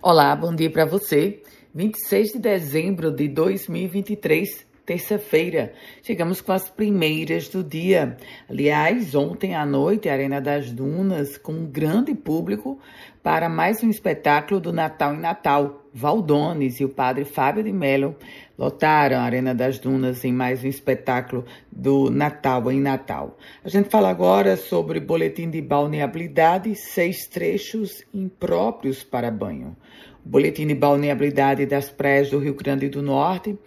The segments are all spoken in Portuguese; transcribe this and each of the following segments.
Olá, bom dia para você. 26 de dezembro de 2023, terça-feira. Chegamos com as primeiras do dia. Aliás, ontem à noite, Arena das Dunas, com um grande público, para mais um espetáculo do Natal em Natal. Valdones e o padre Fábio de Mello lotaram a Arena das Dunas em mais um espetáculo do Natal em Natal. A gente fala agora sobre boletim de balneabilidade, seis trechos impróprios para banho. O boletim de balneabilidade das praias do Rio Grande do Norte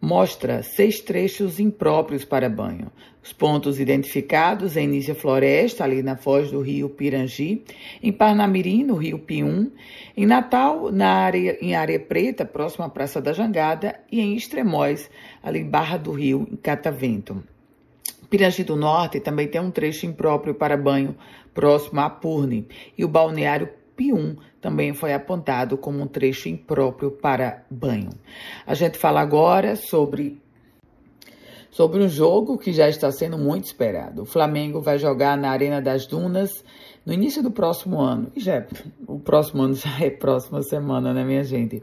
mostra seis trechos impróprios para banho. Os pontos identificados em Nícia Floresta, ali na foz do rio Pirangi, em Parnamirim, no rio Pium, em Natal, na área, em Área Preta, próximo à Praça da Jangada, e em Extremóis, ali em Barra do Rio, em Catavento. Pirangi do Norte também tem um trecho impróprio para banho, próximo a Purne, e o balneário Pium também foi apontado como um trecho impróprio para banho. A gente fala agora sobre sobre um jogo que já está sendo muito esperado. O Flamengo vai jogar na Arena das Dunas no início do próximo ano. E já é, o próximo ano já é próxima semana, né, minha gente?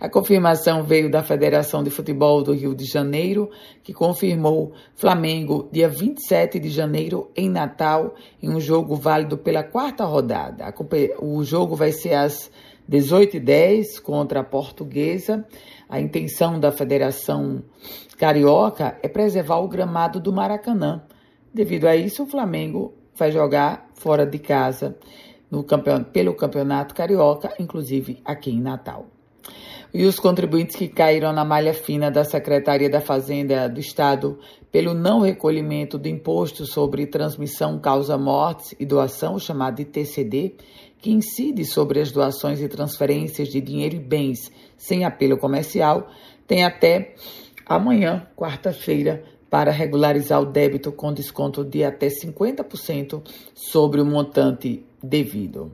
A confirmação veio da Federação de Futebol do Rio de Janeiro, que confirmou Flamengo dia 27 de janeiro em Natal, em um jogo válido pela quarta rodada. O jogo vai ser às 18h10 contra a Portuguesa. A intenção da Federação Carioca é preservar o gramado do Maracanã. Devido a isso, o Flamengo vai jogar fora de casa campeon pelo Campeonato Carioca, inclusive aqui em Natal. E os contribuintes que caíram na malha fina da Secretaria da Fazenda do Estado pelo não recolhimento do imposto sobre transmissão causa-mortes e doação, chamado de TCD, que incide sobre as doações e transferências de dinheiro e bens sem apelo comercial, tem até amanhã, quarta-feira, para regularizar o débito com desconto de até 50% sobre o montante devido.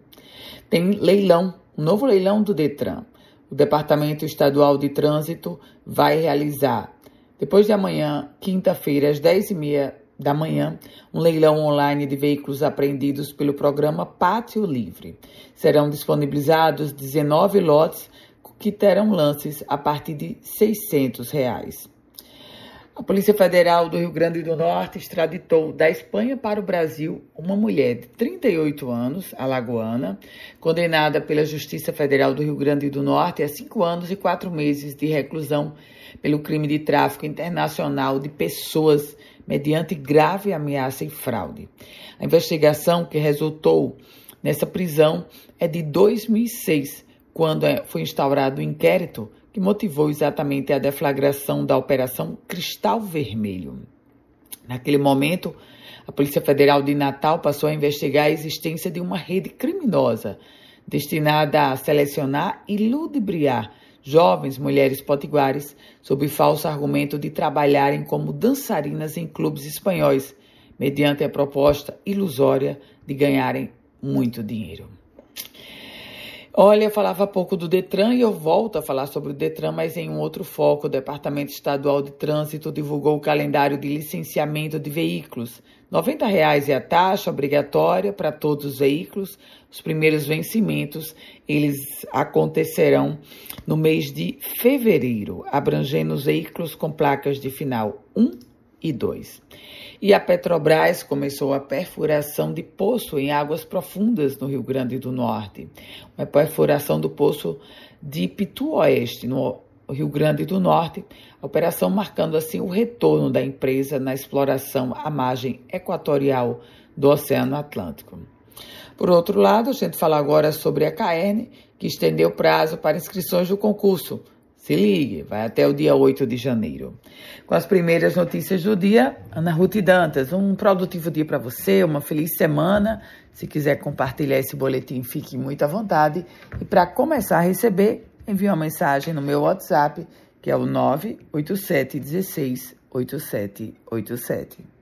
Tem leilão, um novo leilão do Detran. O Departamento Estadual de Trânsito vai realizar, depois de amanhã, quinta-feira, às 10h30 da manhã, um leilão online de veículos apreendidos pelo programa Pátio Livre. Serão disponibilizados 19 lotes que terão lances a partir de 600 reais. A Polícia Federal do Rio Grande do Norte extraditou da Espanha para o Brasil uma mulher de 38 anos, alagoana, condenada pela Justiça Federal do Rio Grande do Norte a cinco anos e quatro meses de reclusão pelo crime de tráfico internacional de pessoas mediante grave ameaça e fraude. A investigação que resultou nessa prisão é de 2006, quando é, foi instaurado o inquérito que motivou exatamente a deflagração da Operação Cristal Vermelho. Naquele momento, a Polícia Federal de Natal passou a investigar a existência de uma rede criminosa destinada a selecionar e ludibriar jovens mulheres potiguares sob falso argumento de trabalharem como dançarinas em clubes espanhóis, mediante a proposta ilusória de ganharem muito dinheiro. Olha, eu falava pouco do Detran e eu volto a falar sobre o Detran, mas em um outro foco. O Departamento Estadual de Trânsito divulgou o calendário de licenciamento de veículos. R$ 90,00 é a taxa obrigatória para todos os veículos. Os primeiros vencimentos, eles acontecerão no mês de fevereiro, abrangendo os veículos com placas de final 1 e 2. E a Petrobras começou a perfuração de poço em águas profundas no Rio Grande do Norte. Uma perfuração do poço de Pitu Oeste, no Rio Grande do Norte, a operação marcando assim o retorno da empresa na exploração à margem equatorial do Oceano Atlântico. Por outro lado, a gente fala agora sobre a CAERN, que estendeu o prazo para inscrições do concurso se ligue, vai até o dia 8 de janeiro. Com as primeiras notícias do dia, Ana Ruth Dantas, um produtivo dia para você, uma feliz semana. Se quiser compartilhar esse boletim, fique muito à vontade. E para começar a receber, envie uma mensagem no meu WhatsApp, que é o 987 16 8787.